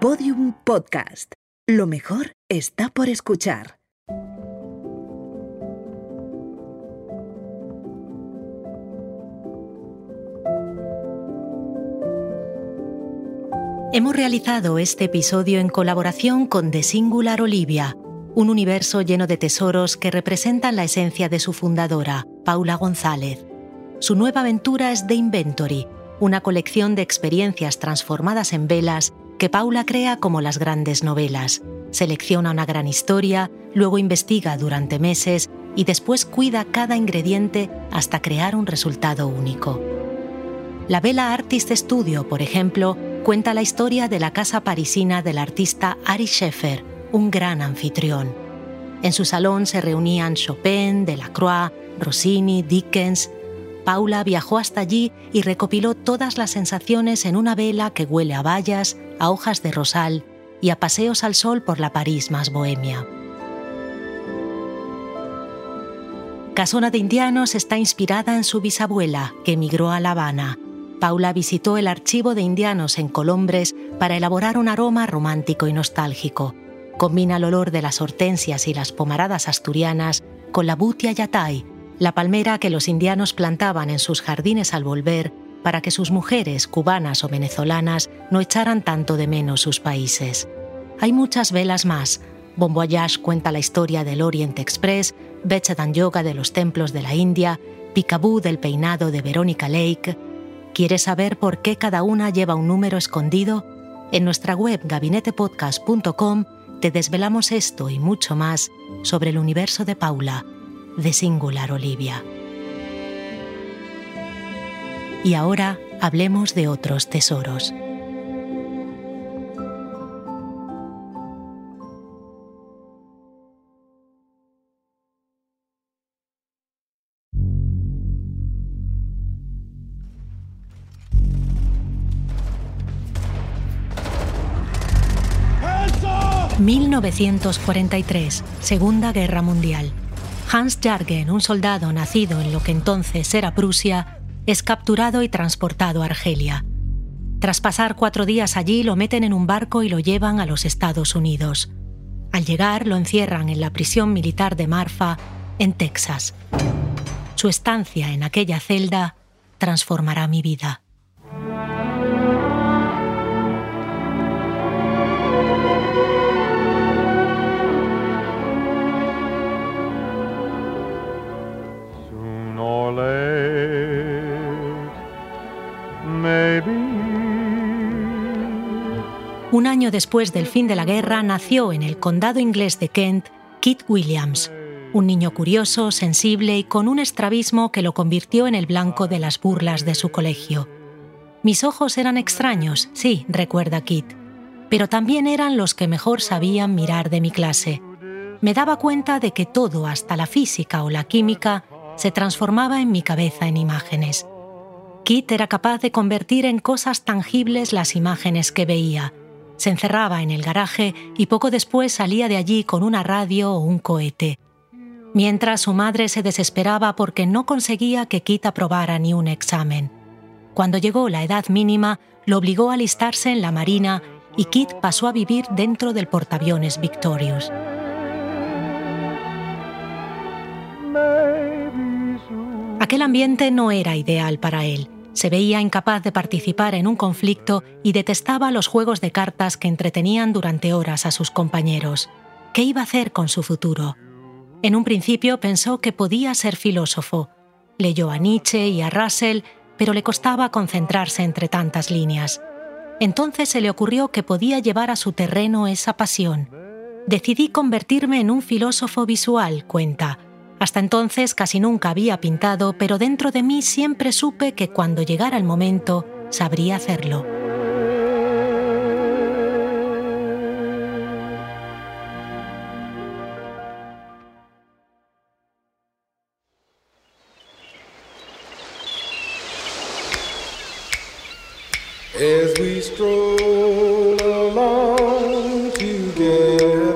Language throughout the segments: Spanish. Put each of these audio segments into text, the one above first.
Podium Podcast. Lo mejor está por escuchar. Hemos realizado este episodio en colaboración con The Singular Olivia, un universo lleno de tesoros que representan la esencia de su fundadora, Paula González. Su nueva aventura es The Inventory, una colección de experiencias transformadas en velas que Paula crea como las grandes novelas. Selecciona una gran historia, luego investiga durante meses y después cuida cada ingrediente hasta crear un resultado único. La Vela Artist Studio, por ejemplo, cuenta la historia de la casa parisina del artista Ari Scheffer, un gran anfitrión. En su salón se reunían Chopin, Delacroix, Rossini, Dickens. Paula viajó hasta allí y recopiló todas las sensaciones en una vela que huele a bayas, a hojas de rosal y a paseos al sol por la París más bohemia. Casona de Indianos está inspirada en su bisabuela, que emigró a La Habana, Paula visitó el archivo de indianos en Colombres para elaborar un aroma romántico y nostálgico. Combina el olor de las hortensias y las pomaradas asturianas con la butia yatay, la palmera que los indianos plantaban en sus jardines al volver para que sus mujeres, cubanas o venezolanas, no echaran tanto de menos sus países. Hay muchas velas más. Bon cuenta la historia del Orient Express, Bechadan Yoga de los templos de la India, Picaboo del peinado de Verónica Lake, ¿Quieres saber por qué cada una lleva un número escondido? En nuestra web gabinetepodcast.com te desvelamos esto y mucho más sobre el universo de Paula, de Singular Olivia. Y ahora hablemos de otros tesoros. 1943, Segunda Guerra Mundial. Hans Jargen, un soldado nacido en lo que entonces era Prusia, es capturado y transportado a Argelia. Tras pasar cuatro días allí, lo meten en un barco y lo llevan a los Estados Unidos. Al llegar, lo encierran en la prisión militar de Marfa, en Texas. Su estancia en aquella celda transformará mi vida. Un año después del fin de la guerra nació en el condado inglés de Kent Kit Williams, un niño curioso, sensible y con un estrabismo que lo convirtió en el blanco de las burlas de su colegio. Mis ojos eran extraños, sí, recuerda Kit, pero también eran los que mejor sabían mirar de mi clase. Me daba cuenta de que todo, hasta la física o la química, se transformaba en mi cabeza en imágenes. Kit era capaz de convertir en cosas tangibles las imágenes que veía, se encerraba en el garaje y poco después salía de allí con una radio o un cohete. Mientras su madre se desesperaba porque no conseguía que Kit aprobara ni un examen. Cuando llegó la edad mínima, lo obligó a alistarse en la Marina y Kit pasó a vivir dentro del portaaviones Victorious. Aquel ambiente no era ideal para él se veía incapaz de participar en un conflicto y detestaba los juegos de cartas que entretenían durante horas a sus compañeros. ¿Qué iba a hacer con su futuro? En un principio pensó que podía ser filósofo. Leyó a Nietzsche y a Russell, pero le costaba concentrarse entre tantas líneas. Entonces se le ocurrió que podía llevar a su terreno esa pasión. Decidí convertirme en un filósofo visual, cuenta, hasta entonces casi nunca había pintado, pero dentro de mí siempre supe que cuando llegara el momento sabría hacerlo.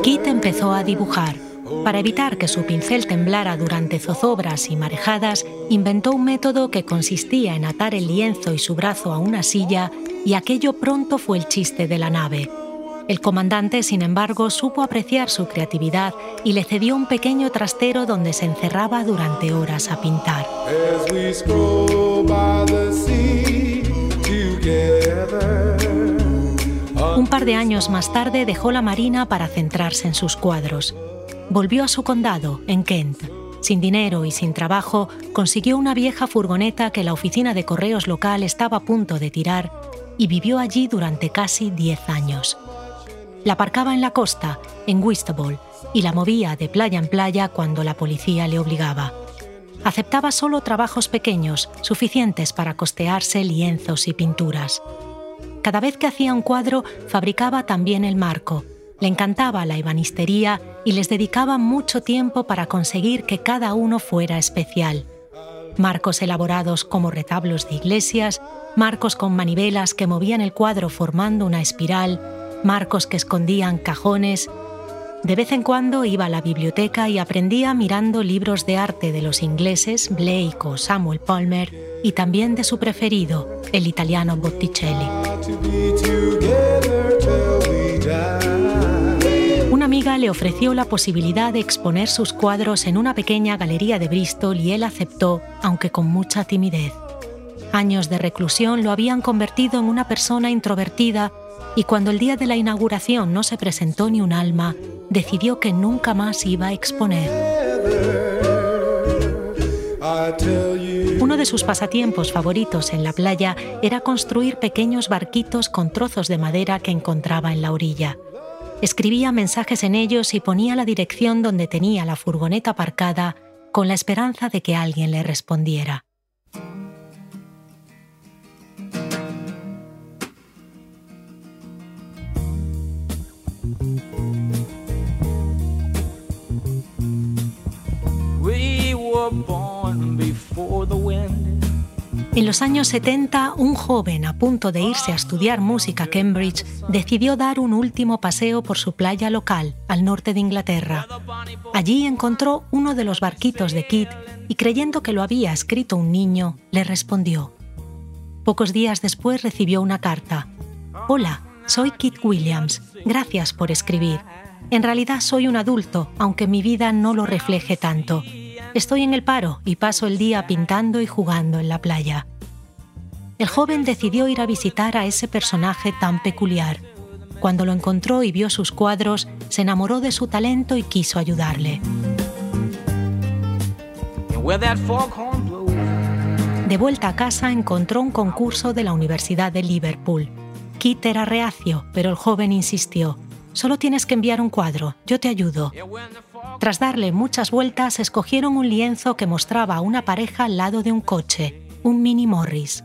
Kit empezó a dibujar para evitar que su pincel temblara durante zozobras y marejadas, inventó un método que consistía en atar el lienzo y su brazo a una silla y aquello pronto fue el chiste de la nave. El comandante, sin embargo, supo apreciar su creatividad y le cedió un pequeño trastero donde se encerraba durante horas a pintar. Un par de años más tarde dejó la Marina para centrarse en sus cuadros. Volvió a su condado, en Kent. Sin dinero y sin trabajo, consiguió una vieja furgoneta que la oficina de correos local estaba a punto de tirar y vivió allí durante casi 10 años. La aparcaba en la costa, en Whistable, y la movía de playa en playa cuando la policía le obligaba. Aceptaba solo trabajos pequeños, suficientes para costearse lienzos y pinturas. Cada vez que hacía un cuadro, fabricaba también el marco. Le encantaba la ebanistería y les dedicaba mucho tiempo para conseguir que cada uno fuera especial. Marcos elaborados como retablos de iglesias, marcos con manivelas que movían el cuadro formando una espiral, marcos que escondían cajones. De vez en cuando iba a la biblioteca y aprendía mirando libros de arte de los ingleses Blake o Samuel Palmer y también de su preferido, el italiano Botticelli. Le ofreció la posibilidad de exponer sus cuadros en una pequeña galería de Bristol y él aceptó, aunque con mucha timidez. Años de reclusión lo habían convertido en una persona introvertida y cuando el día de la inauguración no se presentó ni un alma, decidió que nunca más iba a exponer. Uno de sus pasatiempos favoritos en la playa era construir pequeños barquitos con trozos de madera que encontraba en la orilla. Escribía mensajes en ellos y ponía la dirección donde tenía la furgoneta aparcada con la esperanza de que alguien le respondiera. En los años 70, un joven a punto de irse a estudiar música a Cambridge decidió dar un último paseo por su playa local, al norte de Inglaterra. Allí encontró uno de los barquitos de Kit y creyendo que lo había escrito un niño, le respondió. Pocos días después recibió una carta. Hola, soy Kit Williams. Gracias por escribir. En realidad soy un adulto, aunque mi vida no lo refleje tanto. Estoy en el paro y paso el día pintando y jugando en la playa. El joven decidió ir a visitar a ese personaje tan peculiar. Cuando lo encontró y vio sus cuadros, se enamoró de su talento y quiso ayudarle. De vuelta a casa encontró un concurso de la Universidad de Liverpool. Kit era reacio, pero el joven insistió. Solo tienes que enviar un cuadro, yo te ayudo. Tras darle muchas vueltas, escogieron un lienzo que mostraba a una pareja al lado de un coche, un Mini Morris.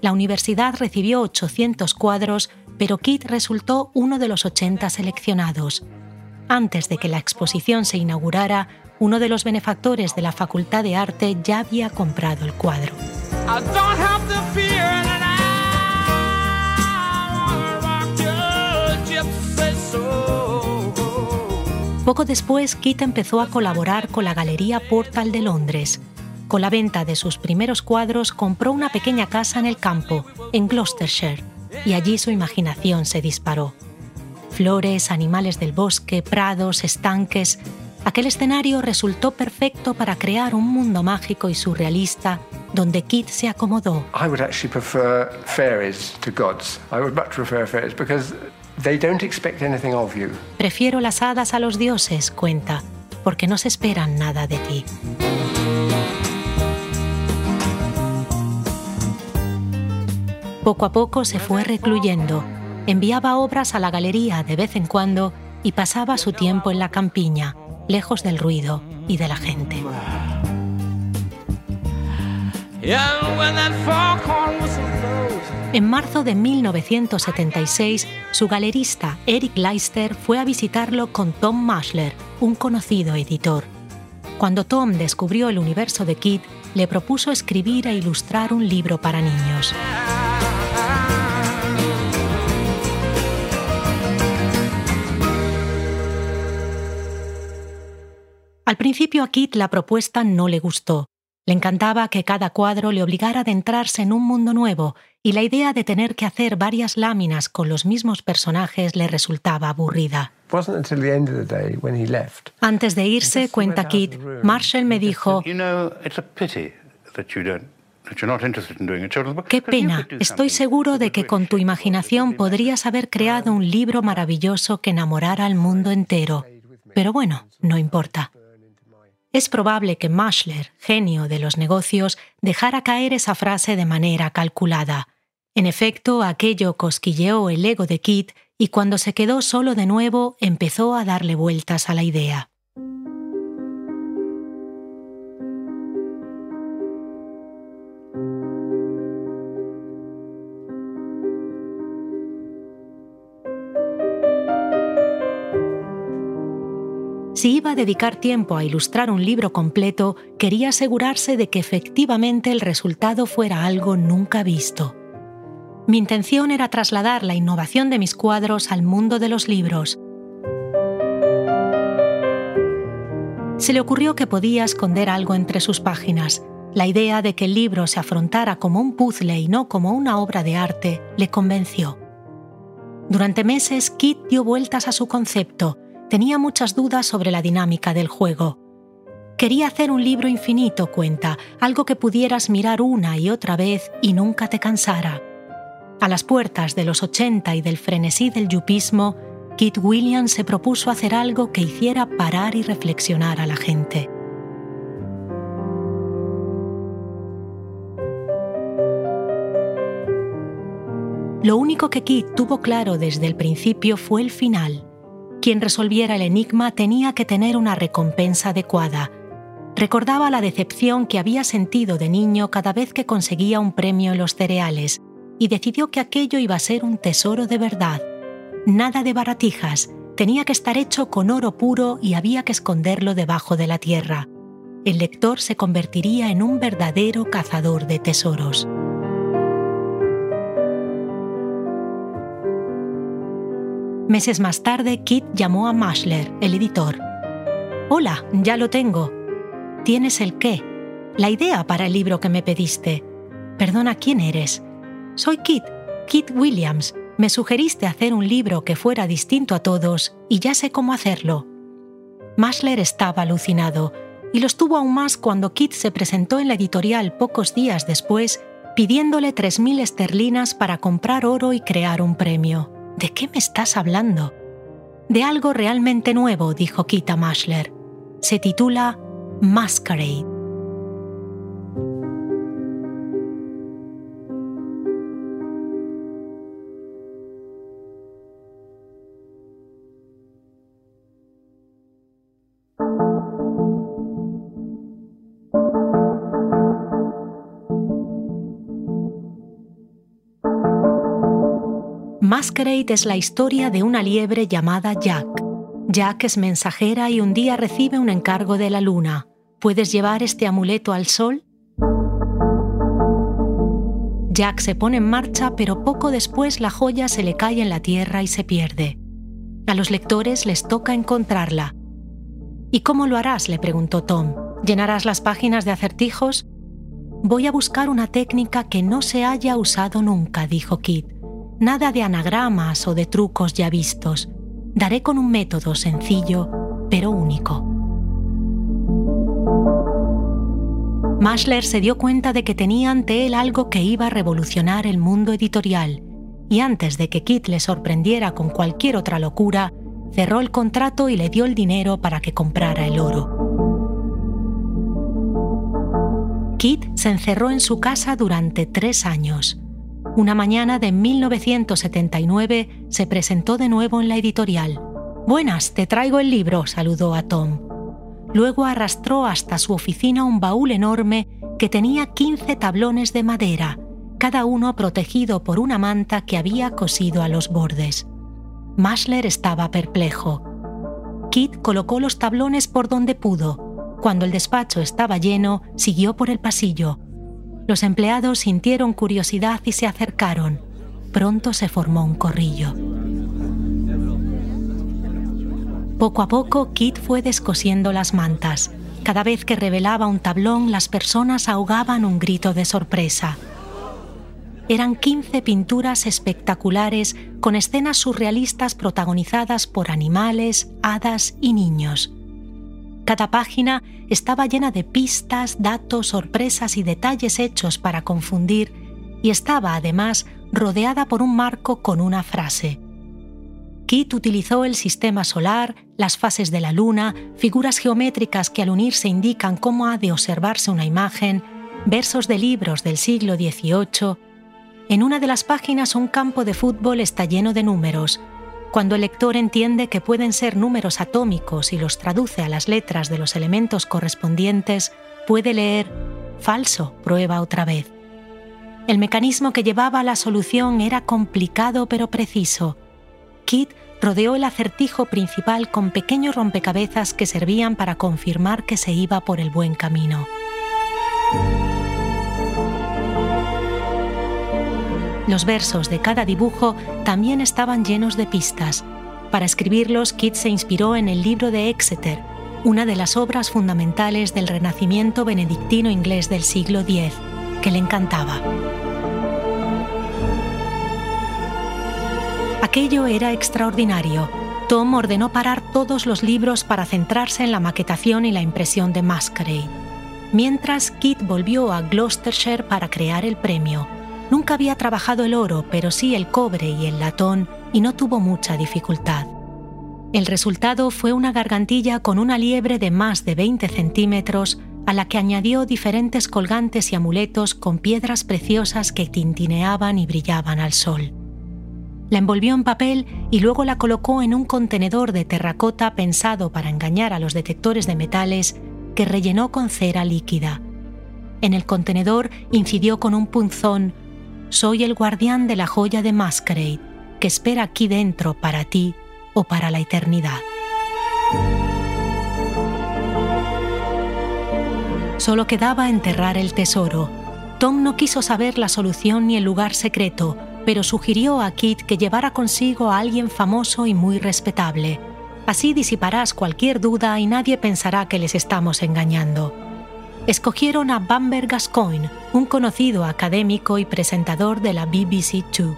La universidad recibió 800 cuadros, pero Kit resultó uno de los 80 seleccionados. Antes de que la exposición se inaugurara, uno de los benefactores de la Facultad de Arte ya había comprado el cuadro. Poco después, Kit empezó a colaborar con la Galería Portal de Londres. Con la venta de sus primeros cuadros, compró una pequeña casa en el campo, en Gloucestershire, y allí su imaginación se disparó. Flores, animales del bosque, prados, estanques. Aquel escenario resultó perfecto para crear un mundo mágico y surrealista donde Kit se acomodó. I would actually prefer fairies to gods. I would much prefer fairies because Prefiero las hadas a los dioses, cuenta, porque no se esperan nada de ti. Poco a poco se fue recluyendo. Enviaba obras a la galería de vez en cuando y pasaba su tiempo en la campiña, lejos del ruido y de la gente. En marzo de 1976, su galerista Eric Leister fue a visitarlo con Tom Maschler, un conocido editor. Cuando Tom descubrió el universo de Kid, le propuso escribir e ilustrar un libro para niños. Al principio a Kit la propuesta no le gustó. Le encantaba que cada cuadro le obligara a adentrarse en un mundo nuevo y la idea de tener que hacer varias láminas con los mismos personajes le resultaba aburrida. Antes de irse, cuenta Kit, Marshall me dijo, Qué pena, estoy seguro de que con tu imaginación podrías haber creado un libro maravilloso que enamorara al mundo entero. Pero bueno, no importa. Es probable que Mashler, genio de los negocios, dejara caer esa frase de manera calculada. En efecto, aquello cosquilleó el ego de Kit y cuando se quedó solo de nuevo empezó a darle vueltas a la idea. Si iba a dedicar tiempo a ilustrar un libro completo, quería asegurarse de que efectivamente el resultado fuera algo nunca visto. Mi intención era trasladar la innovación de mis cuadros al mundo de los libros. Se le ocurrió que podía esconder algo entre sus páginas. La idea de que el libro se afrontara como un puzzle y no como una obra de arte le convenció. Durante meses, Kit dio vueltas a su concepto tenía muchas dudas sobre la dinámica del juego. Quería hacer un libro infinito, cuenta, algo que pudieras mirar una y otra vez y nunca te cansara. A las puertas de los 80 y del frenesí del yupismo, Kit Williams se propuso hacer algo que hiciera parar y reflexionar a la gente. Lo único que Kit tuvo claro desde el principio fue el final. Quien resolviera el enigma tenía que tener una recompensa adecuada. Recordaba la decepción que había sentido de niño cada vez que conseguía un premio en los cereales y decidió que aquello iba a ser un tesoro de verdad. Nada de baratijas, tenía que estar hecho con oro puro y había que esconderlo debajo de la tierra. El lector se convertiría en un verdadero cazador de tesoros. Meses más tarde, Kit llamó a Mashler, el editor. Hola, ya lo tengo. ¿Tienes el qué? La idea para el libro que me pediste. Perdona, ¿quién eres? Soy Kit, Kit Williams. Me sugeriste hacer un libro que fuera distinto a todos y ya sé cómo hacerlo. Mashler estaba alucinado y lo estuvo aún más cuando Kit se presentó en la editorial pocos días después pidiéndole 3.000 esterlinas para comprar oro y crear un premio. ¿De qué me estás hablando? De algo realmente nuevo, dijo Kita Mashler. Se titula Masquerade. Es la historia de una liebre llamada Jack. Jack es mensajera y un día recibe un encargo de la luna. ¿Puedes llevar este amuleto al sol? Jack se pone en marcha, pero poco después la joya se le cae en la tierra y se pierde. A los lectores les toca encontrarla. ¿Y cómo lo harás? le preguntó Tom. ¿Llenarás las páginas de acertijos? Voy a buscar una técnica que no se haya usado nunca, dijo Kit nada de anagramas o de trucos ya vistos. Daré con un método sencillo, pero único. Mashler se dio cuenta de que tenía ante él algo que iba a revolucionar el mundo editorial, y antes de que Kit le sorprendiera con cualquier otra locura, cerró el contrato y le dio el dinero para que comprara el oro. Kit se encerró en su casa durante tres años. Una mañana de 1979 se presentó de nuevo en la editorial. Buenas, te traigo el libro, saludó a Tom. Luego arrastró hasta su oficina un baúl enorme que tenía 15 tablones de madera, cada uno protegido por una manta que había cosido a los bordes. Mashler estaba perplejo. Kit colocó los tablones por donde pudo. Cuando el despacho estaba lleno, siguió por el pasillo, los empleados sintieron curiosidad y se acercaron. Pronto se formó un corrillo. Poco a poco, Kit fue descosiendo las mantas. Cada vez que revelaba un tablón, las personas ahogaban un grito de sorpresa. Eran 15 pinturas espectaculares con escenas surrealistas protagonizadas por animales, hadas y niños. Cada página estaba llena de pistas, datos, sorpresas y detalles hechos para confundir y estaba además rodeada por un marco con una frase. Kit utilizó el sistema solar, las fases de la luna, figuras geométricas que al unirse indican cómo ha de observarse una imagen, versos de libros del siglo XVIII. En una de las páginas un campo de fútbol está lleno de números. Cuando el lector entiende que pueden ser números atómicos y los traduce a las letras de los elementos correspondientes, puede leer falso, prueba otra vez. El mecanismo que llevaba a la solución era complicado pero preciso. Kit rodeó el acertijo principal con pequeños rompecabezas que servían para confirmar que se iba por el buen camino. Los versos de cada dibujo también estaban llenos de pistas. Para escribirlos, Kit se inspiró en el libro de Exeter, una de las obras fundamentales del Renacimiento benedictino inglés del siglo X, que le encantaba. Aquello era extraordinario. Tom ordenó parar todos los libros para centrarse en la maquetación y la impresión de Masquerade. Mientras Kit volvió a Gloucestershire para crear el premio. Nunca había trabajado el oro, pero sí el cobre y el latón, y no tuvo mucha dificultad. El resultado fue una gargantilla con una liebre de más de 20 centímetros, a la que añadió diferentes colgantes y amuletos con piedras preciosas que tintineaban y brillaban al sol. La envolvió en papel y luego la colocó en un contenedor de terracota pensado para engañar a los detectores de metales que rellenó con cera líquida. En el contenedor incidió con un punzón Soy el guardián de la joya de Masquerade, que espera aquí dentro para ti o para la eternidad. Solo quedaba enterrar el tesoro. Tom no quiso saber la solución ni el lugar secreto, pero sugirió a Kit que llevara consigo a alguien famoso y muy respetable. Así disiparás cualquier duda y nadie pensará que les estamos engañando. Escogieron a Bamber Gascoigne, un conocido académico y presentador de la BBC Two.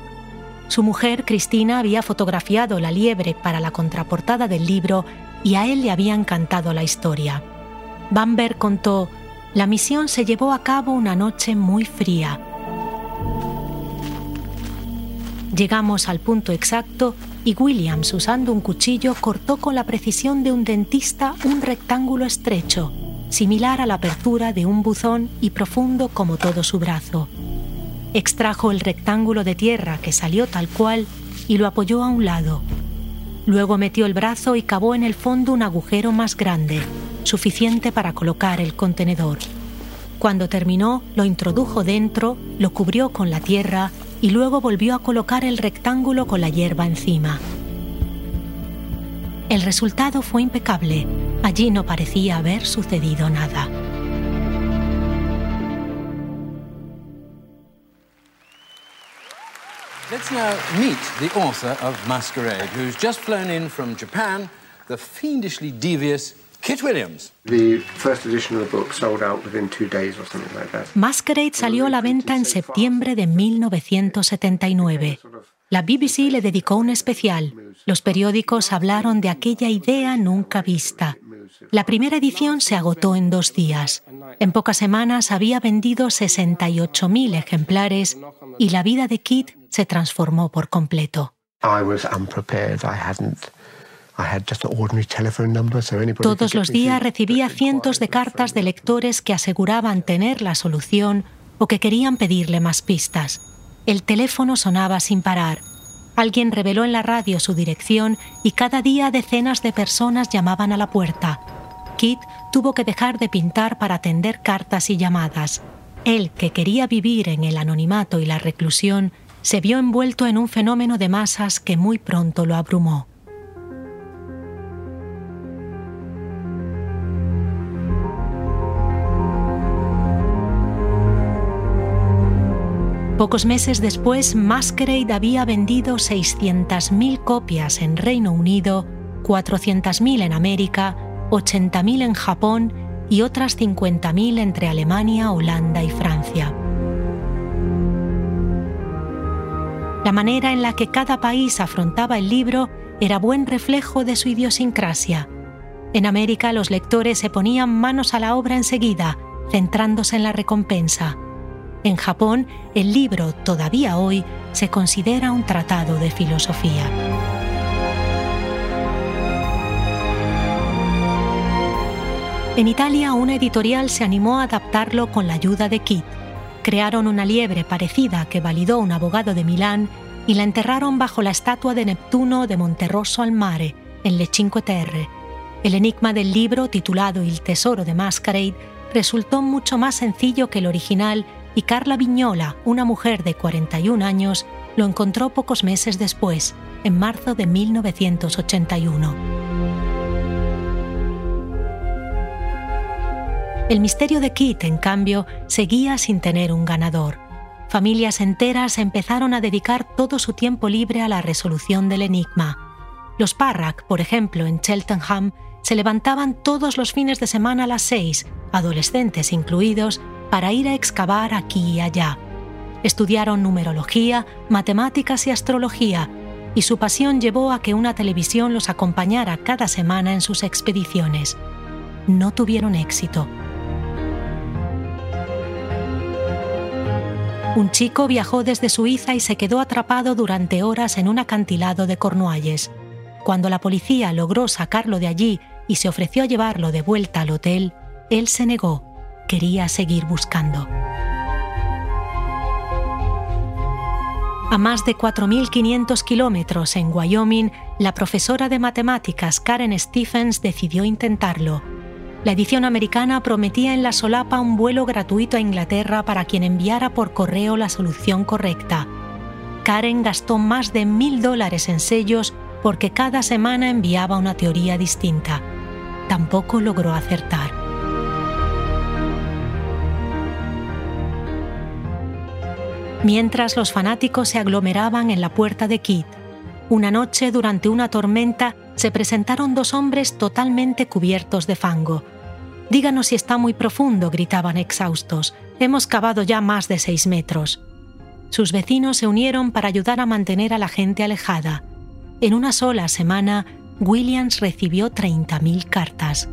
Su mujer, Cristina, había fotografiado la liebre para la contraportada del libro y a él le había encantado la historia. Bamber contó, la misión se llevó a cabo una noche muy fría Llegamos al punto exacto y Williams, usando un cuchillo, cortó con la precisión de un dentista un rectángulo estrecho, similar a la apertura de un buzón y profundo como todo su brazo. Extrajo el rectángulo de tierra que salió tal cual y lo apoyó a un lado. Luego metió el brazo y cavó en el fondo un agujero más grande, suficiente para colocar el contenedor. Cuando terminó, lo introdujo dentro, lo cubrió con la tierra y luego volvió a colocar el rectángulo con la hierba encima. El resultado fue impecable. Allí no parecía haber sucedido nada. Let's now meet the author of Masquerade, who's just flown in from Japan, the fiendishly devious Kit Williams. Masquerade salió a la venta en septiembre de 1979. La BBC le dedicó un especial. Los periódicos hablaron de aquella idea nunca vista. La primera edición se agotó en dos días. En pocas semanas había vendido 68.000 ejemplares y la vida de Kit se transformó por completo. Todos los días recibía cientos de cartas de lectores que aseguraban tener la solución o que querían pedirle más pistas. El teléfono sonaba sin parar. Alguien reveló en la radio su dirección y cada día decenas de personas llamaban a la puerta. Kit tuvo que dejar de pintar para atender cartas y llamadas. Él, que quería vivir en el anonimato y la reclusión, se vio envuelto en un fenómeno de masas que muy pronto lo abrumó. Pocos meses después, Masquerade había vendido 600.000 copias en Reino Unido, 400.000 en América, 80.000 en Japón y otras 50.000 entre Alemania, Holanda y Francia. La manera en la que cada país afrontaba el libro era buen reflejo de su idiosincrasia. En América los lectores se ponían manos a la obra enseguida, centrándose en la recompensa. En Japón, el libro, todavía hoy, se considera un tratado de filosofía. En Italia, una editorial se animó a adaptarlo con la ayuda de Kit. Crearon una liebre parecida que validó un abogado de Milán y la enterraron bajo la estatua de Neptuno de Monterosso al Mare, en Le Cinque Terre. El enigma del libro, titulado Il tesoro de Masquerade, resultó mucho más sencillo que el original y Carla Viñola, una mujer de 41 años, lo encontró pocos meses después, en marzo de 1981. El misterio de Kit, en cambio, seguía sin tener un ganador. Familias enteras empezaron a dedicar todo su tiempo libre a la resolución del enigma. Los Parrack, por ejemplo, en Cheltenham, se levantaban todos los fines de semana a las seis, adolescentes incluidos, para ir a excavar aquí y allá. Estudiaron numerología, matemáticas y astrología, y su pasión llevó a que una televisión los acompañara cada semana en sus expediciones. No tuvieron éxito. Un chico viajó desde Suiza y se quedó atrapado durante horas en un acantilado de Cornualles. Cuando la policía logró sacarlo de allí y se ofreció a llevarlo de vuelta al hotel, él se negó. Quería seguir buscando. A más de 4.500 kilómetros en Wyoming, la profesora de matemáticas Karen Stephens decidió intentarlo la edición americana prometía en la solapa un vuelo gratuito a Inglaterra para quien enviara por correo la solución correcta. Karen gastó más de mil dólares en sellos porque cada semana enviaba una teoría distinta. Tampoco logró acertar. Mientras los fanáticos se aglomeraban en la puerta de Kit, una noche durante una tormenta se presentaron dos hombres totalmente cubiertos de fango. Díganos si está muy profundo, gritaban exhaustos. Hemos cavado ya más de seis metros. Sus vecinos se unieron para ayudar a mantener a la gente alejada. En una sola semana, Williams recibió 30.000 cartas.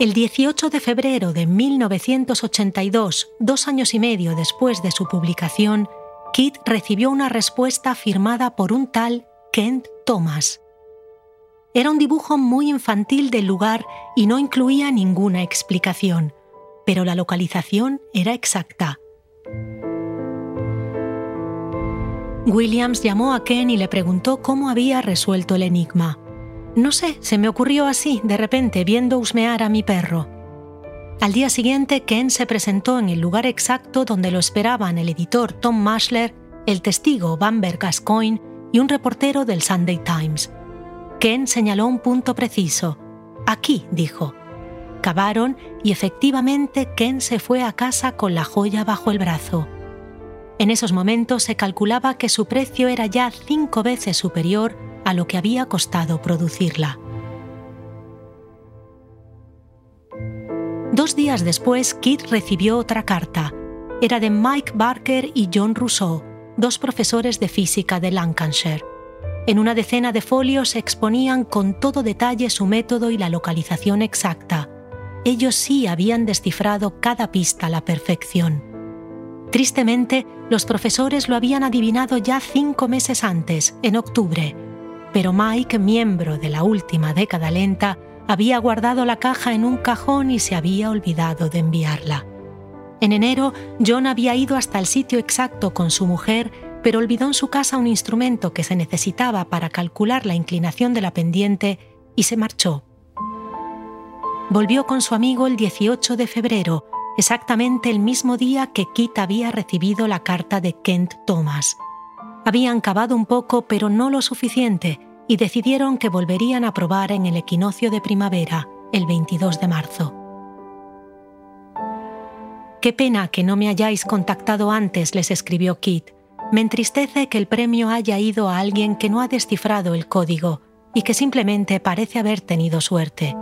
El 18 de febrero de 1982, dos años y medio después de su publicación, Kit recibió una respuesta firmada por un tal Kent Thomas. Era un dibujo muy infantil del lugar y no incluía ninguna explicación, pero la localización era exacta. Williams llamó a Ken y le preguntó cómo había resuelto el enigma. No sé, se me ocurrió así, de repente, viendo husmear a mi perro. Al día siguiente, Ken se presentó en el lugar exacto donde lo esperaban el editor Tom Mashler, el testigo Bamber Gascoigne y un reportero del Sunday Times. Ken señaló un punto preciso. Aquí, dijo. Cavaron y efectivamente Ken se fue a casa con la joya bajo el brazo. En esos momentos se calculaba que su precio era ya cinco veces superior a lo que había costado producirla. Dos días después, Kit recibió otra carta. Era de Mike Barker y John Rousseau, dos profesores de física de Lancashire. En una decena de folios exponían con todo detalle su método y la localización exacta. Ellos sí habían descifrado cada pista a la perfección. Tristemente, los profesores lo habían adivinado ya cinco meses antes, en octubre, pero Mike, miembro de la última década lenta, había guardado la caja en un cajón y se había olvidado de enviarla. En enero, John había ido hasta el sitio exacto con su mujer, pero olvidó en su casa un instrumento que se necesitaba para calcular la inclinación de la pendiente y se marchó. Volvió con su amigo el 18 de febrero, exactamente el mismo día que Kit había recibido la carta de Kent Thomas. Habían cavado un poco, pero no lo suficiente, y decidieron que volverían a probar en el equinoccio de primavera, el 22 de marzo. Qué pena que no me hayáis contactado antes, les escribió Kit. Me entristece que el premio haya ido a alguien que no ha descifrado el código y que simplemente parece haber tenido suerte.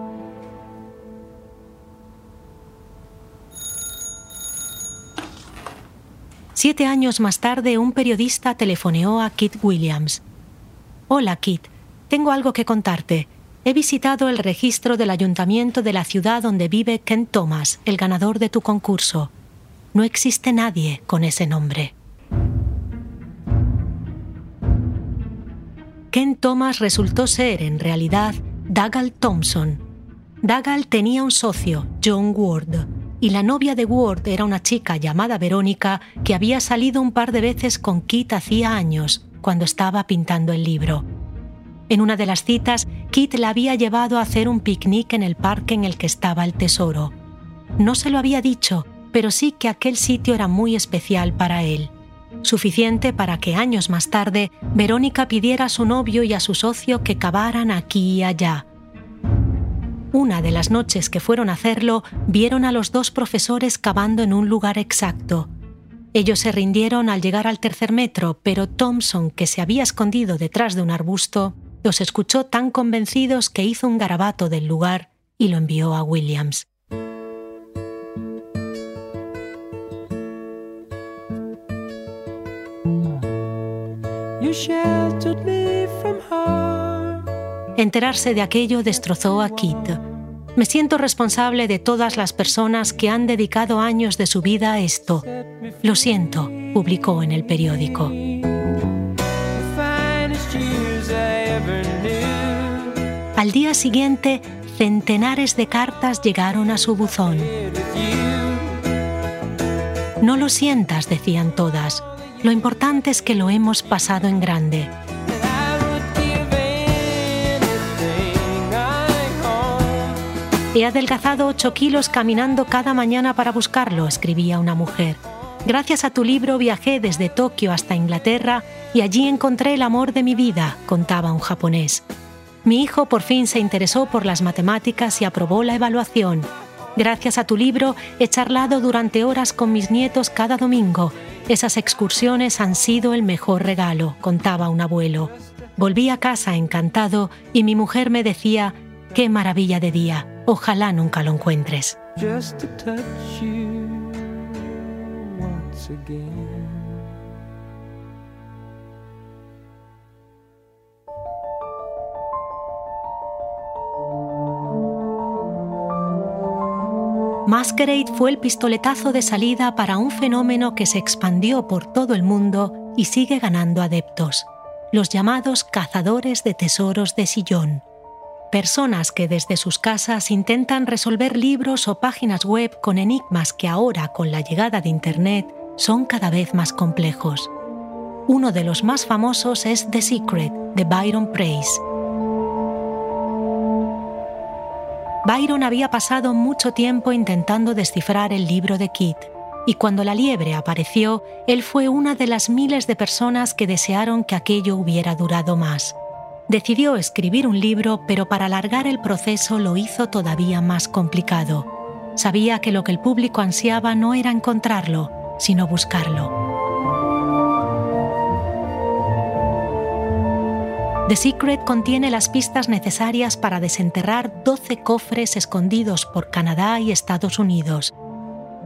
Siete años más tarde, un periodista telefoneó a Kit Williams. Hola, Kit. Tengo algo que contarte. He visitado el registro del ayuntamiento de la ciudad donde vive Ken Thomas, el ganador de tu concurso. No existe nadie con ese nombre. Ken Thomas resultó ser, en realidad, Dagal Thompson. Dagal tenía un socio, John Ward, y la novia de Ward era una chica llamada Verónica que había salido un par de veces con Kit hacía años, cuando estaba pintando el libro. En una de las citas, Kit la había llevado a hacer un picnic en el parque en el que estaba el tesoro. No se lo había dicho, pero sí que aquel sitio era muy especial para él. Suficiente para que años más tarde Verónica pidiera a su novio y a su socio que cavaran aquí y allá. Una de las noches que fueron a hacerlo, vieron a los dos profesores cavando en un lugar exacto. Ellos se rindieron al llegar al tercer metro, pero Thompson, que se había escondido detrás de un arbusto, los escuchó tan convencidos que hizo un garabato del lugar y lo envió a Williams. Enterarse de aquello destrozó a Kit. Me siento responsable de todas las personas que han dedicado años de su vida a esto. Lo siento, publicó en el periódico. Al día siguiente, centenares de cartas llegaron a su buzón. No lo sientas, decían todas. Lo importante es que lo hemos pasado en grande. He adelgazado 8 kilos caminando cada mañana para buscarlo, escribía una mujer. Gracias a tu libro viajé desde Tokio hasta Inglaterra y allí encontré el amor de mi vida, contaba un japonés. Mi hijo por fin se interesó por las matemáticas y aprobó la evaluación. Gracias a tu libro he charlado durante horas con mis nietos cada domingo. Esas excursiones han sido el mejor regalo, contaba un abuelo. Volví a casa encantado y mi mujer me decía, qué maravilla de día. Ojalá nunca lo encuentres. Masquerade fue el pistoletazo de salida para un fenómeno que se expandió por todo el mundo y sigue ganando adeptos, los llamados cazadores de tesoros de sillón personas que desde sus casas intentan resolver libros o páginas web con enigmas que ahora, con la llegada de Internet, son cada vez más complejos. Uno de los más famosos es The Secret, de Byron Price. Byron había pasado mucho tiempo intentando descifrar el libro de Kit, y cuando la liebre apareció, él fue una de las miles de personas que desearon que aquello hubiera durado más decidió escribir un libro, pero para alargar el proceso lo hizo todavía más complicado. Sabía que lo que el público ansiaba no era encontrarlo, sino buscarlo. The Secret contiene las pistas necesarias para desenterrar 12 cofres escondidos por Canadá y Estados Unidos.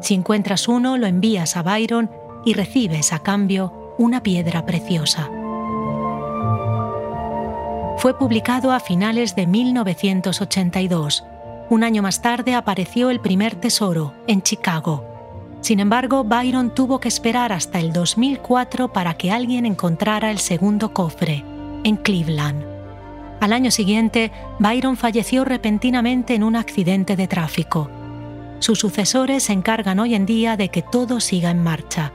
Si encuentras uno, lo envías a Byron y recibes a cambio una piedra preciosa fue publicado a finales de 1982. Un año más tarde apareció el primer tesoro, en Chicago. Sin embargo, Byron tuvo que esperar hasta el 2004 para que alguien encontrara el segundo cofre, en Cleveland. Al año siguiente, Byron falleció repentinamente en un accidente de tráfico. Sus sucesores se encargan hoy en día de que todo siga en marcha.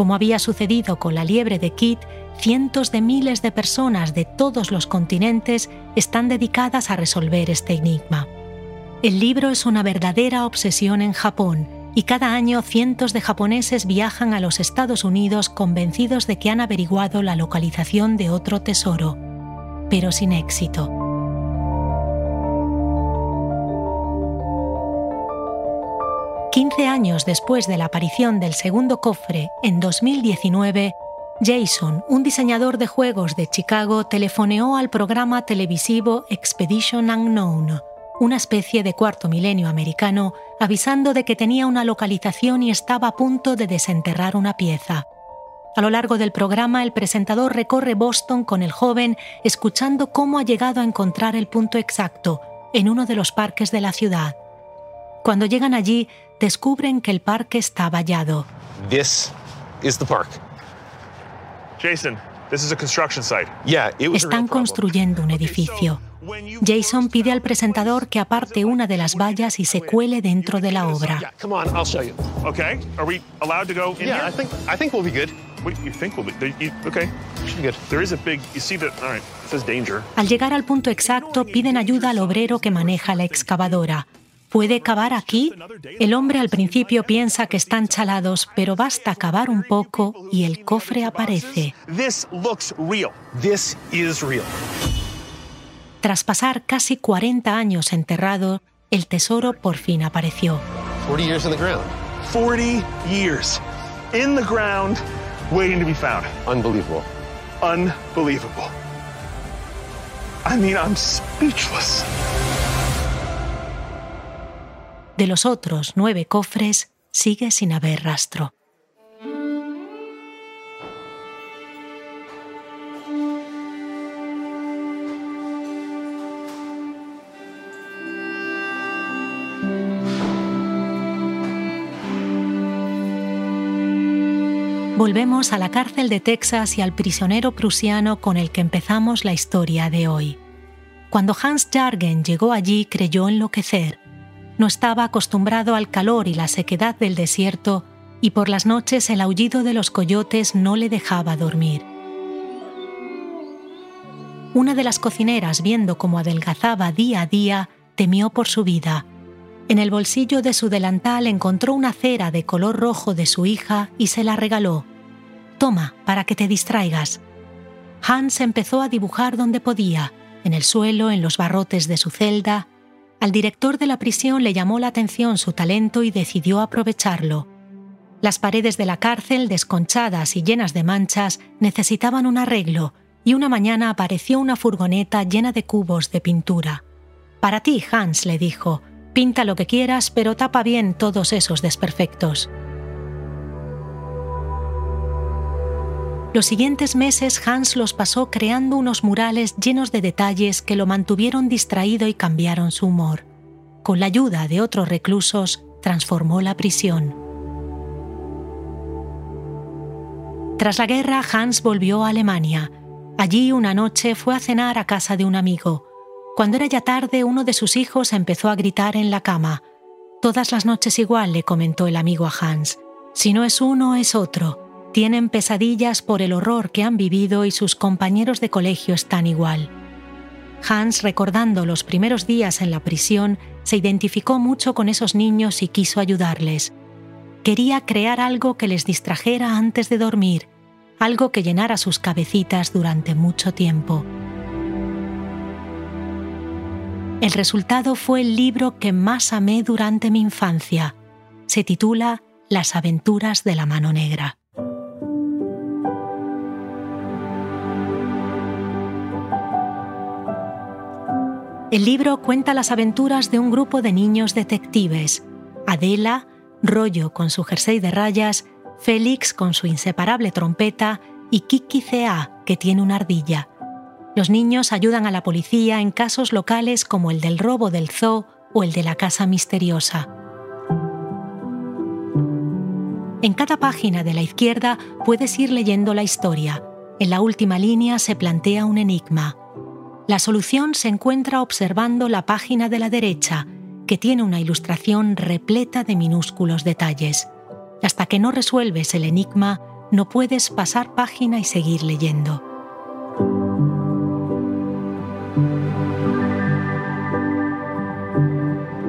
Como había sucedido con la liebre de Kit, cientos de miles de personas de todos los continentes están dedicadas a resolver este enigma. El libro es una verdadera obsesión en Japón y cada año cientos de japoneses viajan a los Estados Unidos convencidos de que han averiguado la localización de otro tesoro, pero sin éxito. Quince años después de la aparición del segundo cofre, en 2019, Jason, un diseñador de juegos de Chicago, telefoneó al programa televisivo Expedition Unknown, una especie de cuarto milenio americano, avisando de que tenía una localización y estaba a punto de desenterrar una pieza. A lo largo del programa, el presentador recorre Boston con el joven, escuchando cómo ha llegado a encontrar el punto exacto en uno de los parques de la ciudad. Cuando llegan allí, descubren que el parque está vallado. This is the park. Jason, this is a construction site. Yeah, it was a real Están problem. construyendo un edificio. Jason pide al presentador que aparte una de las vallas y se cuele dentro de la obra. come on, I'll show you. Okay, are we allowed to go in Yeah, I here? think I think we'll be good. Wait, you think we'll be? there- you- okay, Should be good. there is a big. You see that? All right, it says danger. Al llegar al punto exacto, piden ayuda al obrero que maneja la excavadora. ¿Puede cavar aquí? El hombre al principio piensa que están chalados, pero basta cavar un poco y el cofre aparece. This looks real. This is real. Tras pasar casi 40 años enterrado, el tesoro por fin apareció. 40 years in the ground. 40 years in the ground, waiting to be found. Unbelievable. Unbelievable. I mean, I'm speechless. De los otros nueve cofres sigue sin haber rastro. Volvemos a la cárcel de Texas y al prisionero prusiano con el que empezamos la historia de hoy. Cuando Hans Jargen llegó allí creyó enloquecer. No estaba acostumbrado al calor y la sequedad del desierto y por las noches el aullido de los coyotes no le dejaba dormir. Una de las cocineras, viendo cómo adelgazaba día a día, temió por su vida. En el bolsillo de su delantal encontró una cera de color rojo de su hija y se la regaló. Toma, para que te distraigas. Hans empezó a dibujar donde podía, en el suelo, en los barrotes de su celda. Al director de la prisión le llamó la atención su talento y decidió aprovecharlo. Las paredes de la cárcel, desconchadas y llenas de manchas, necesitaban un arreglo, y una mañana apareció una furgoneta llena de cubos de pintura. Para ti, Hans, le dijo, pinta lo que quieras, pero tapa bien todos esos desperfectos. Los siguientes meses Hans los pasó creando unos murales llenos de detalles que lo mantuvieron distraído y cambiaron su humor. Con la ayuda de otros reclusos, transformó la prisión. Tras la guerra, Hans volvió a Alemania. Allí una noche fue a cenar a casa de un amigo. Cuando era ya tarde, uno de sus hijos empezó a gritar en la cama. Todas las noches igual, le comentó el amigo a Hans. Si no es uno, es otro. Tienen pesadillas por el horror que han vivido y sus compañeros de colegio están igual. Hans, recordando los primeros días en la prisión, se identificó mucho con esos niños y quiso ayudarles. Quería crear algo que les distrajera antes de dormir, algo que llenara sus cabecitas durante mucho tiempo. El resultado fue el libro que más amé durante mi infancia. Se titula Las aventuras de la mano negra. El libro cuenta las aventuras de un grupo de niños detectives. Adela, Rollo con su jersey de rayas, Félix con su inseparable trompeta y Kiki CA, que tiene una ardilla. Los niños ayudan a la policía en casos locales como el del robo del zoo o el de la casa misteriosa. En cada página de la izquierda puedes ir leyendo la historia. En la última línea se plantea un enigma. La solución se encuentra observando la página de la derecha, que tiene una ilustración repleta de minúsculos detalles. Hasta que no resuelves el enigma, no puedes pasar página y seguir leyendo.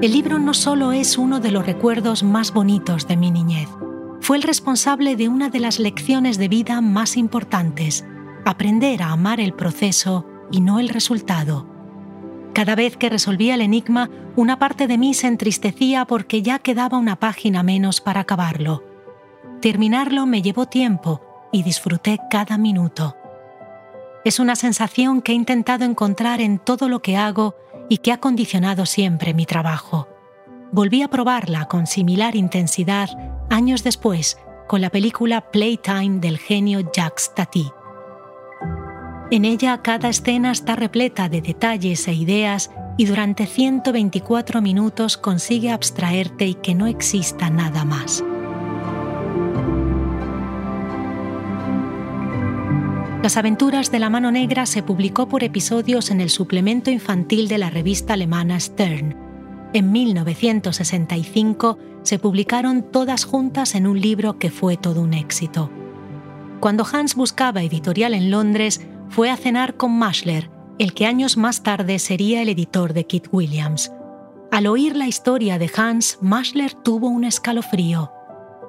El libro no solo es uno de los recuerdos más bonitos de mi niñez, fue el responsable de una de las lecciones de vida más importantes, aprender a amar el proceso y no el resultado. Cada vez que resolvía el enigma, una parte de mí se entristecía porque ya quedaba una página menos para acabarlo. Terminarlo me llevó tiempo y disfruté cada minuto. Es una sensación que he intentado encontrar en todo lo que hago y que ha condicionado siempre mi trabajo. Volví a probarla con similar intensidad años después con la película Playtime del genio Jacques Tati. En ella cada escena está repleta de detalles e ideas y durante 124 minutos consigue abstraerte y que no exista nada más. Las aventuras de la mano negra se publicó por episodios en el suplemento infantil de la revista alemana Stern. En 1965 se publicaron todas juntas en un libro que fue todo un éxito. Cuando Hans buscaba editorial en Londres, fue a cenar con Mashler, el que años más tarde sería el editor de Kit Williams. Al oír la historia de Hans, Mashler tuvo un escalofrío.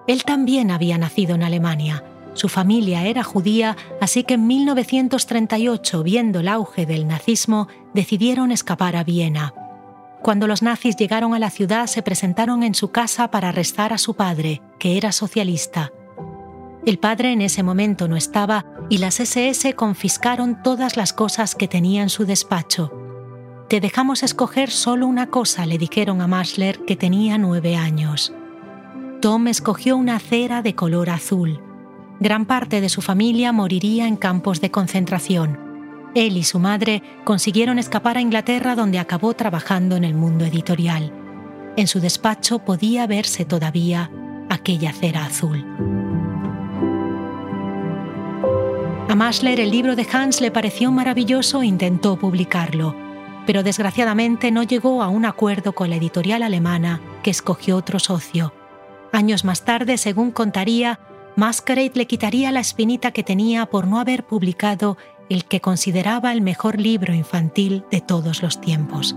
Él también había nacido en Alemania. Su familia era judía, así que en 1938, viendo el auge del nazismo, decidieron escapar a Viena. Cuando los nazis llegaron a la ciudad, se presentaron en su casa para arrestar a su padre, que era socialista. El padre en ese momento no estaba y las SS confiscaron todas las cosas que tenía en su despacho. Te dejamos escoger solo una cosa, le dijeron a Masler, que tenía nueve años. Tom escogió una cera de color azul. Gran parte de su familia moriría en campos de concentración. Él y su madre consiguieron escapar a Inglaterra donde acabó trabajando en el mundo editorial. En su despacho podía verse todavía aquella cera azul. A Masler el libro de Hans le pareció maravilloso e intentó publicarlo, pero desgraciadamente no llegó a un acuerdo con la editorial alemana que escogió otro socio. Años más tarde, según contaría, Masquerade le quitaría la espinita que tenía por no haber publicado el que consideraba el mejor libro infantil de todos los tiempos.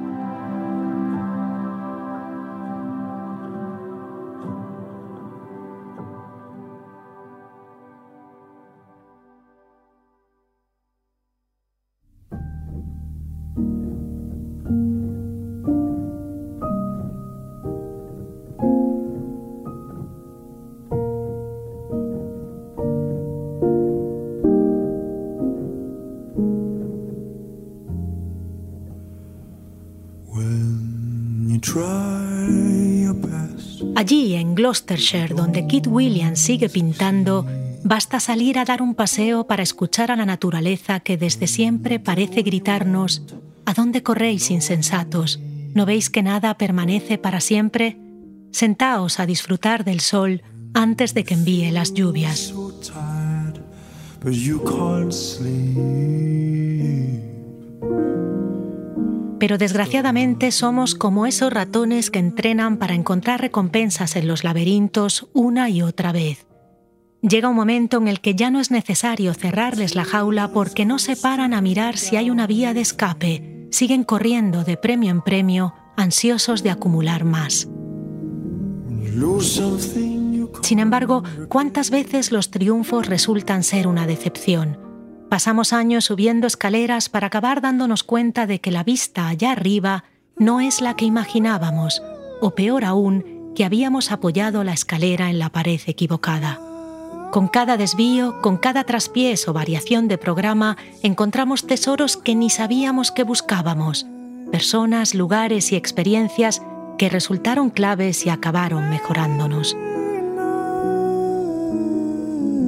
Allí, en Gloucestershire, donde Kit Williams sigue pintando, basta salir a dar un paseo para escuchar a la naturaleza que desde siempre parece gritarnos, ¿A dónde corréis, insensatos? ¿No veis que nada permanece para siempre? Sentaos a disfrutar del sol antes de que envíe las lluvias. Pero desgraciadamente somos como esos ratones que entrenan para encontrar recompensas en los laberintos una y otra vez. Llega un momento en el que ya no es necesario cerrarles la jaula porque no se paran a mirar si hay una vía de escape, siguen corriendo de premio en premio, ansiosos de acumular más. Sin embargo, ¿cuántas veces los triunfos resultan ser una decepción? Pasamos años subiendo escaleras para acabar dándonos cuenta de que la vista allá arriba no es la que imaginábamos, o peor aún, que habíamos apoyado la escalera en la pared equivocada. Con cada desvío, con cada traspiés o variación de programa, encontramos tesoros que ni sabíamos que buscábamos, personas, lugares y experiencias que resultaron claves y acabaron mejorándonos.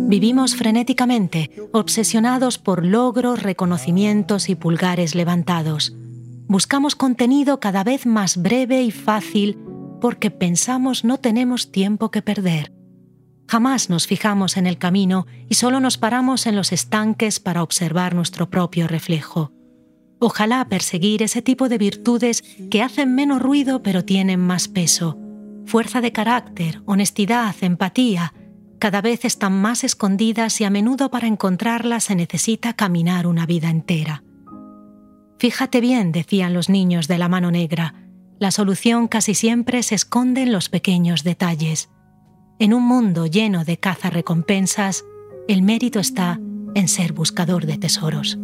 Vivimos frenéticamente, obsesionados por logros, reconocimientos y pulgares levantados. Buscamos contenido cada vez más breve y fácil porque pensamos no tenemos tiempo que perder. Jamás nos fijamos en el camino y solo nos paramos en los estanques para observar nuestro propio reflejo. Ojalá perseguir ese tipo de virtudes que hacen menos ruido pero tienen más peso. Fuerza de carácter, honestidad, empatía, cada vez están más escondidas y a menudo para encontrarlas se necesita caminar una vida entera. Fíjate bien, decían los niños de la mano negra, la solución casi siempre se esconde en los pequeños detalles. En un mundo lleno de caza-recompensas, el mérito está en ser buscador de tesoros.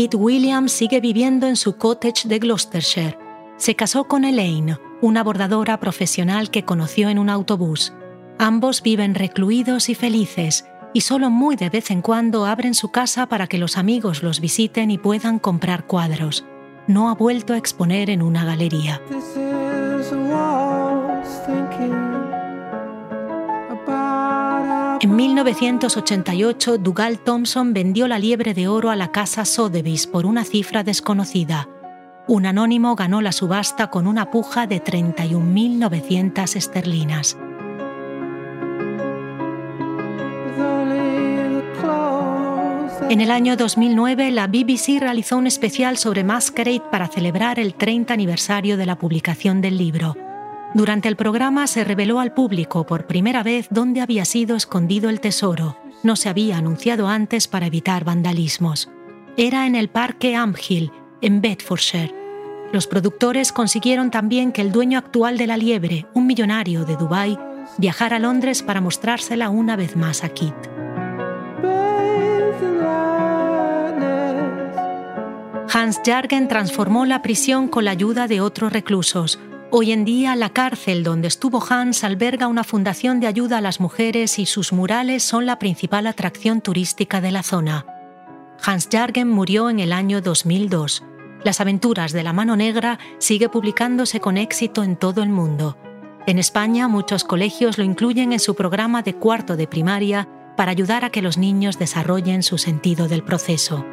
Kit Williams sigue viviendo en su cottage de Gloucestershire. Se casó con Elaine, una bordadora profesional que conoció en un autobús. Ambos viven recluidos y felices, y solo muy de vez en cuando abren su casa para que los amigos los visiten y puedan comprar cuadros. No ha vuelto a exponer en una galería. 1988, Dougal Thompson vendió la liebre de oro a la casa Sotheby's por una cifra desconocida. Un anónimo ganó la subasta con una puja de 31.900 esterlinas. En el año 2009, la BBC realizó un especial sobre Masquerade para celebrar el 30 aniversario de la publicación del libro. Durante el programa se reveló al público por primera vez dónde había sido escondido el tesoro. No se había anunciado antes para evitar vandalismos. Era en el Parque Amhill, en Bedfordshire. Los productores consiguieron también que el dueño actual de la liebre, un millonario de Dubái, viajara a Londres para mostrársela una vez más a Kit. Hans Jargen transformó la prisión con la ayuda de otros reclusos, Hoy en día la cárcel donde estuvo Hans alberga una fundación de ayuda a las mujeres y sus murales son la principal atracción turística de la zona. Hans Jargen murió en el año 2002. Las aventuras de la mano negra sigue publicándose con éxito en todo el mundo. En España muchos colegios lo incluyen en su programa de cuarto de primaria para ayudar a que los niños desarrollen su sentido del proceso.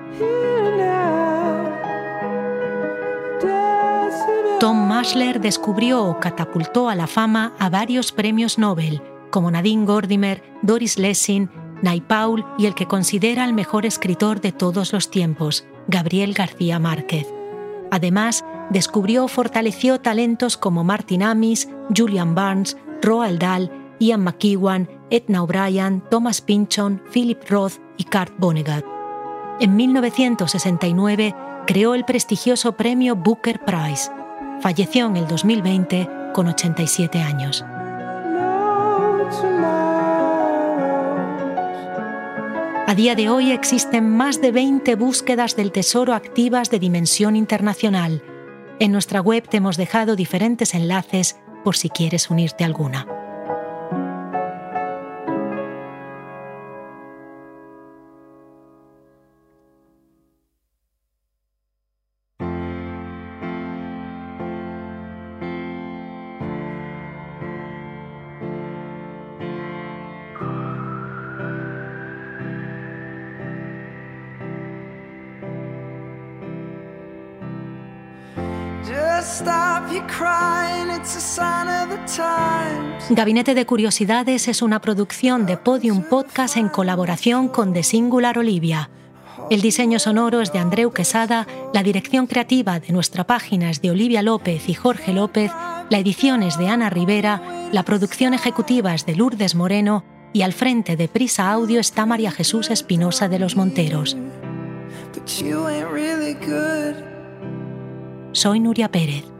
Tom Masler descubrió o catapultó a la fama a varios premios Nobel, como Nadine Gordimer, Doris Lessing, Paul y el que considera el mejor escritor de todos los tiempos, Gabriel García Márquez. Además, descubrió o fortaleció talentos como Martin Amis, Julian Barnes, Roald Dahl, Ian McEwan, Edna O'Brien, Thomas Pynchon, Philip Roth y Kurt Vonnegut. En 1969 creó el prestigioso premio Booker Prize, Falleció en el 2020 con 87 años. A día de hoy existen más de 20 búsquedas del tesoro activas de dimensión internacional. En nuestra web te hemos dejado diferentes enlaces por si quieres unirte a alguna. Gabinete de Curiosidades es una producción de Podium Podcast en colaboración con The Singular Olivia. El diseño sonoro es de Andreu Quesada, la dirección creativa de nuestra página es de Olivia López y Jorge López, la edición es de Ana Rivera, la producción ejecutiva es de Lourdes Moreno y al frente de Prisa Audio está María Jesús Espinosa de los Monteros. Soy Nuria Pérez.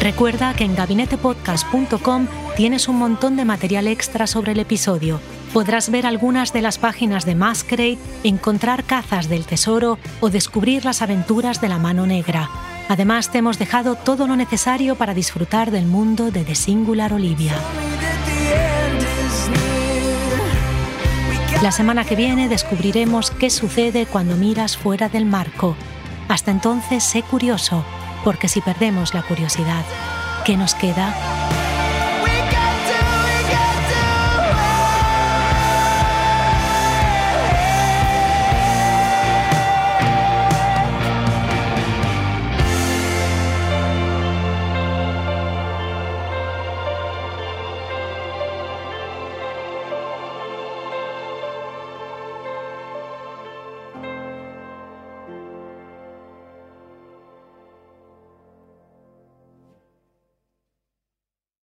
Recuerda que en gabinetepodcast.com tienes un montón de material extra sobre el episodio. Podrás ver algunas de las páginas de Masquerade, encontrar cazas del tesoro o descubrir las aventuras de la mano negra. Además, te hemos dejado todo lo necesario para disfrutar del mundo de The Singular Olivia. La semana que viene descubriremos qué sucede cuando miras fuera del marco. Hasta entonces, sé curioso porque si perdemos la curiosidad, ¿qué nos queda?